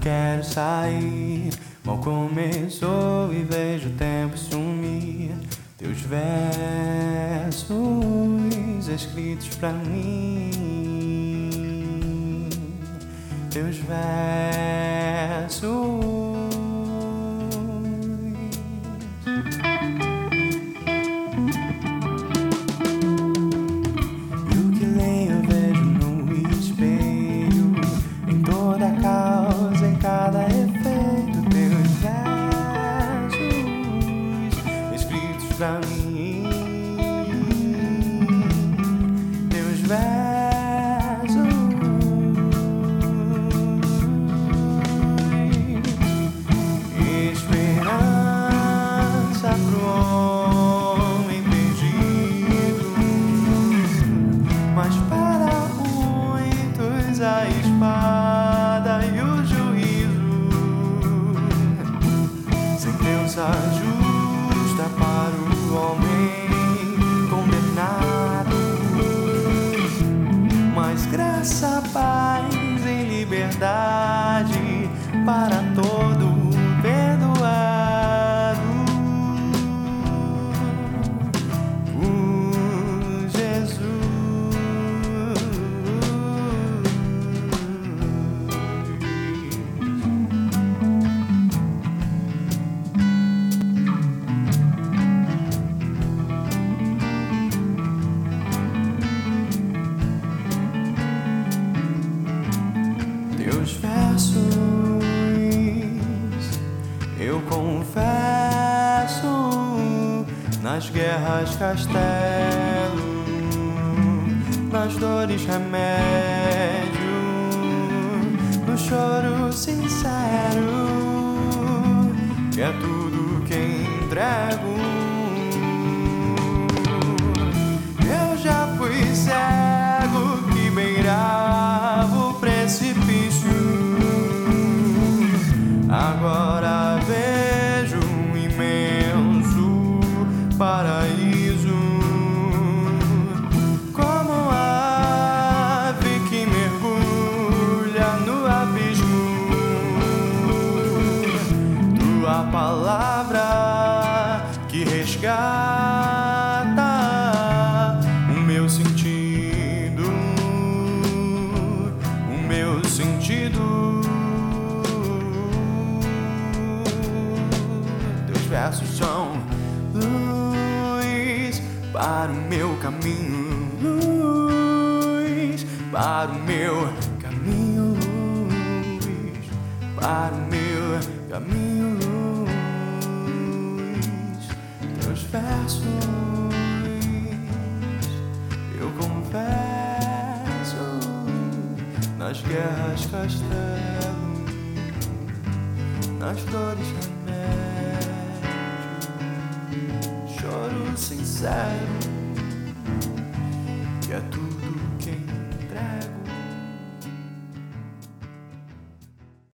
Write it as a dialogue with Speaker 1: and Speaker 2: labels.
Speaker 1: quero sair. Mal começou e vejo o tempo sumir. Teus versos escritos pra mim. Teus versos. Liberdade para todo Versos eu confesso nas guerras castelo, nas dores remédio, no choro sincero, que é tudo que entrego. Palavra que resgata o meu sentido, o meu sentido. Teus versos são luz para o meu caminho, luz para o meu caminho, luz para o meu caminho, Versos eu confesso nas guerras castelo, nas dores remédio, choro sincero que é tudo